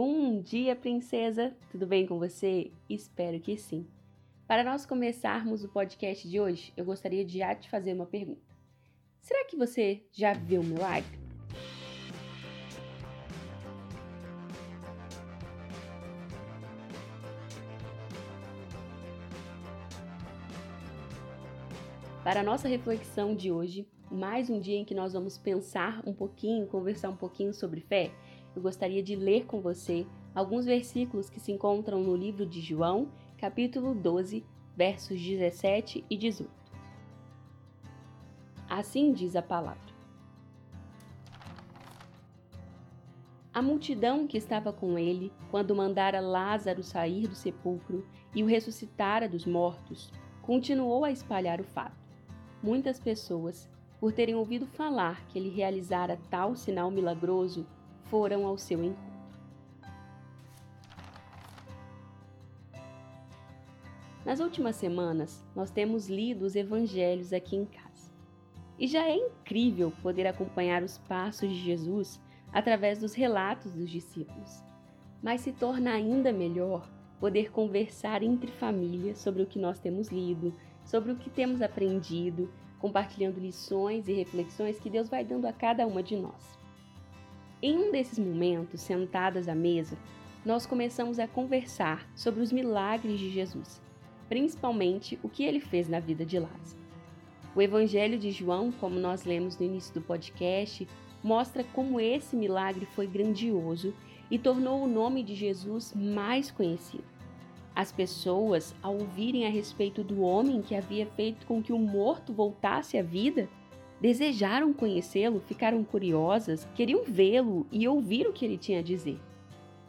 Bom dia, princesa! Tudo bem com você? Espero que sim. Para nós começarmos o podcast de hoje, eu gostaria de já te fazer uma pergunta. Será que você já viu um milagre? Para a nossa reflexão de hoje, mais um dia em que nós vamos pensar um pouquinho, conversar um pouquinho sobre fé, eu gostaria de ler com você alguns versículos que se encontram no livro de João, capítulo 12, versos 17 e 18. Assim diz a palavra. A multidão que estava com ele, quando mandara Lázaro sair do sepulcro e o ressuscitara dos mortos, continuou a espalhar o fato muitas pessoas, por terem ouvido falar que ele realizara tal sinal milagroso, foram ao seu encontro. Nas últimas semanas, nós temos lido os evangelhos aqui em casa. E já é incrível poder acompanhar os passos de Jesus através dos relatos dos discípulos. Mas se torna ainda melhor poder conversar entre família sobre o que nós temos lido, sobre o que temos aprendido, compartilhando lições e reflexões que Deus vai dando a cada uma de nós. Em um desses momentos, sentadas à mesa, nós começamos a conversar sobre os milagres de Jesus, principalmente o que ele fez na vida de Lázaro. O Evangelho de João, como nós lemos no início do podcast, mostra como esse milagre foi grandioso e tornou o nome de Jesus mais conhecido. As pessoas, ao ouvirem a respeito do homem que havia feito com que o morto voltasse à vida, desejaram conhecê-lo, ficaram curiosas, queriam vê-lo e ouvir o que ele tinha a dizer.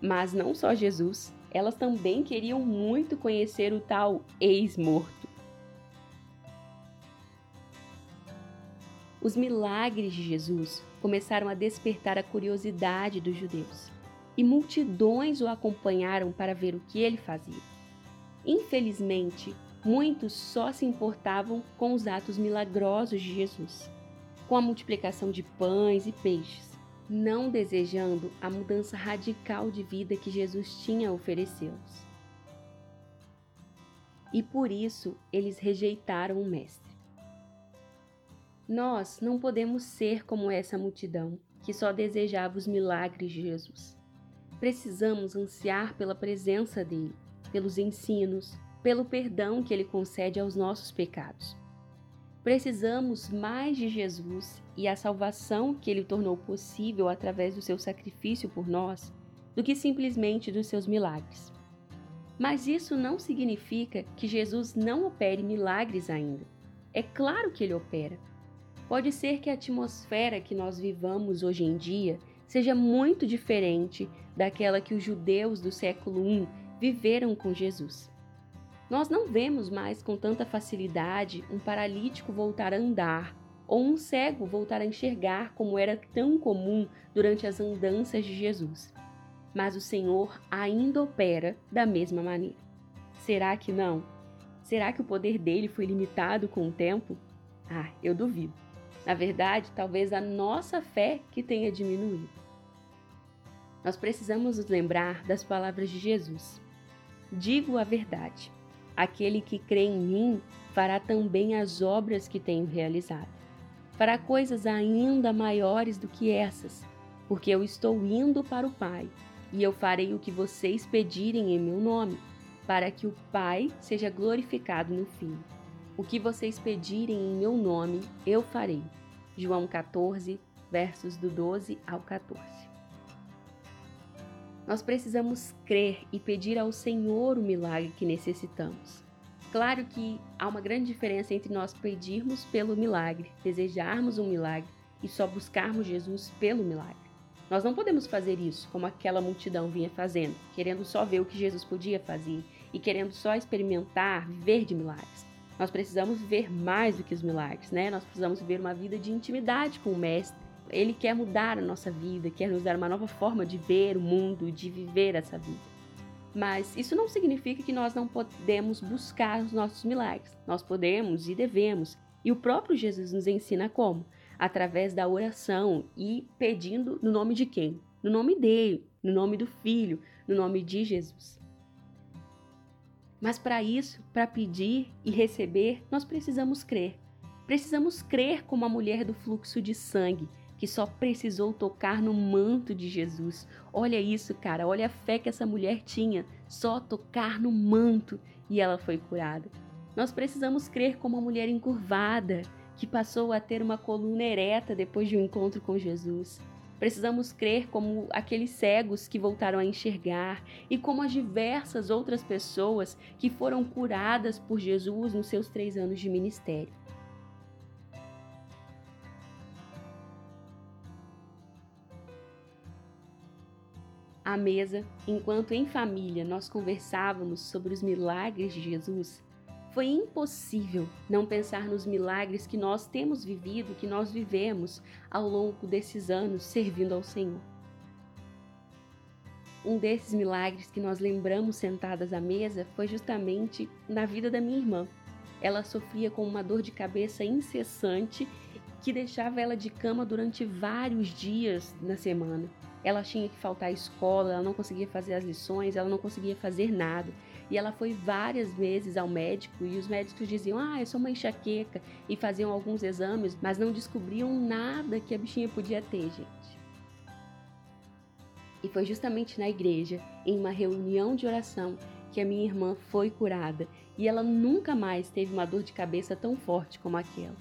Mas não só Jesus, elas também queriam muito conhecer o tal ex-morto. Os milagres de Jesus começaram a despertar a curiosidade dos judeus, e multidões o acompanharam para ver o que ele fazia. Infelizmente, muitos só se importavam com os atos milagrosos de Jesus, com a multiplicação de pães e peixes, não desejando a mudança radical de vida que Jesus tinha a oferecê-los. E por isso eles rejeitaram o Mestre. Nós não podemos ser como essa multidão que só desejava os milagres de Jesus. Precisamos ansiar pela presença dele pelos ensinos, pelo perdão que ele concede aos nossos pecados. Precisamos mais de Jesus e a salvação que ele tornou possível através do seu sacrifício por nós do que simplesmente dos seus milagres. Mas isso não significa que Jesus não opere milagres ainda. É claro que ele opera. Pode ser que a atmosfera que nós vivamos hoje em dia seja muito diferente daquela que os judeus do século I viveram com Jesus. Nós não vemos mais com tanta facilidade um paralítico voltar a andar ou um cego voltar a enxergar como era tão comum durante as andanças de Jesus. Mas o Senhor ainda opera da mesma maneira. Será que não? Será que o poder dele foi limitado com o tempo? Ah, eu duvido. Na verdade, talvez a nossa fé que tenha diminuído. Nós precisamos nos lembrar das palavras de Jesus. Digo a verdade: aquele que crê em mim fará também as obras que tenho realizado. Fará coisas ainda maiores do que essas, porque eu estou indo para o Pai, e eu farei o que vocês pedirem em meu nome, para que o Pai seja glorificado no fim. O que vocês pedirem em meu nome, eu farei. João 14, versos do 12 ao 14. Nós precisamos crer e pedir ao Senhor o milagre que necessitamos. Claro que há uma grande diferença entre nós pedirmos pelo milagre, desejarmos um milagre e só buscarmos Jesus pelo milagre. Nós não podemos fazer isso como aquela multidão vinha fazendo, querendo só ver o que Jesus podia fazer e querendo só experimentar, viver de milagres. Nós precisamos ver mais do que os milagres, né? Nós precisamos viver uma vida de intimidade com o Mestre ele quer mudar a nossa vida, quer nos dar uma nova forma de ver o mundo, de viver essa vida. Mas isso não significa que nós não podemos buscar os nossos milagres. Nós podemos e devemos. E o próprio Jesus nos ensina como? Através da oração e pedindo no nome de quem? No nome dele, no nome do Filho, no nome de Jesus. Mas para isso, para pedir e receber, nós precisamos crer. Precisamos crer como a mulher do fluxo de sangue, que só precisou tocar no manto de Jesus. Olha isso, cara, olha a fé que essa mulher tinha, só tocar no manto e ela foi curada. Nós precisamos crer como a mulher encurvada, que passou a ter uma coluna ereta depois de um encontro com Jesus. Precisamos crer como aqueles cegos que voltaram a enxergar e como as diversas outras pessoas que foram curadas por Jesus nos seus três anos de ministério. À mesa, enquanto em família nós conversávamos sobre os milagres de Jesus, foi impossível não pensar nos milagres que nós temos vivido, que nós vivemos ao longo desses anos servindo ao Senhor. Um desses milagres que nós lembramos sentadas à mesa foi justamente na vida da minha irmã. Ela sofria com uma dor de cabeça incessante que deixava ela de cama durante vários dias na semana. Ela tinha que faltar à escola, ela não conseguia fazer as lições, ela não conseguia fazer nada. E ela foi várias vezes ao médico e os médicos diziam: "Ah, é só uma enxaqueca" e faziam alguns exames, mas não descobriam nada que a bichinha podia ter, gente. E foi justamente na igreja, em uma reunião de oração, que a minha irmã foi curada e ela nunca mais teve uma dor de cabeça tão forte como aquela.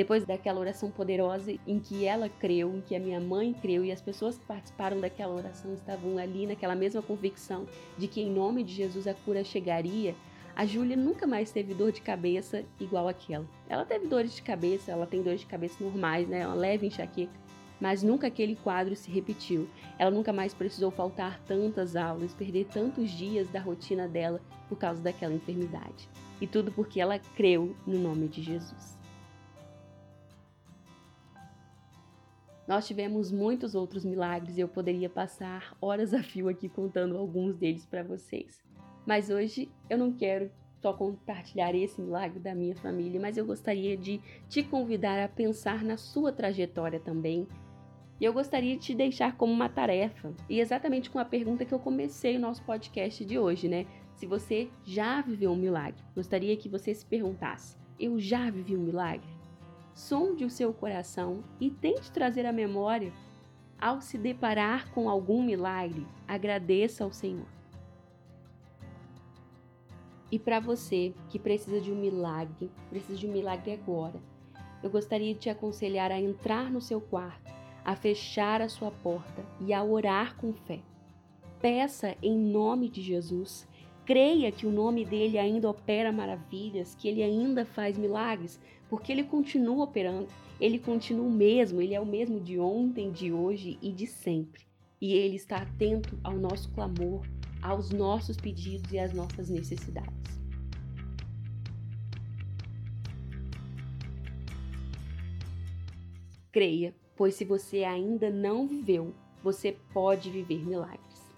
Depois daquela oração poderosa em que ela creu, em que a minha mãe creu e as pessoas que participaram daquela oração estavam ali naquela mesma convicção de que em nome de Jesus a cura chegaria, a Júlia nunca mais teve dor de cabeça igual aquela. Ela teve dores de cabeça, ela tem dores de cabeça normais, né? Uma leve enxaqueca, mas nunca aquele quadro se repetiu. Ela nunca mais precisou faltar tantas aulas, perder tantos dias da rotina dela por causa daquela enfermidade. E tudo porque ela creu no nome de Jesus. Nós tivemos muitos outros milagres e eu poderia passar horas a fio aqui contando alguns deles para vocês. Mas hoje eu não quero só compartilhar esse milagre da minha família, mas eu gostaria de te convidar a pensar na sua trajetória também. E eu gostaria de te deixar como uma tarefa, e exatamente com a pergunta que eu comecei o nosso podcast de hoje, né? Se você já viveu um milagre, gostaria que você se perguntasse: eu já vivi um milagre? Sonde o seu coração e tente trazer à memória. Ao se deparar com algum milagre, agradeça ao Senhor. E para você que precisa de um milagre, precisa de um milagre agora, eu gostaria de te aconselhar a entrar no seu quarto, a fechar a sua porta e a orar com fé. Peça em nome de Jesus Creia que o nome dele ainda opera maravilhas, que ele ainda faz milagres, porque ele continua operando, ele continua o mesmo, ele é o mesmo de ontem, de hoje e de sempre. E ele está atento ao nosso clamor, aos nossos pedidos e às nossas necessidades. Creia, pois se você ainda não viveu, você pode viver milagres.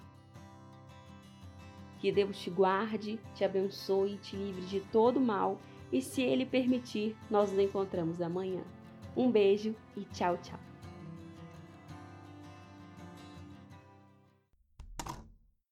Que Deus te guarde, te abençoe e te livre de todo mal. E se Ele permitir, nós nos encontramos amanhã. Um beijo e tchau, tchau.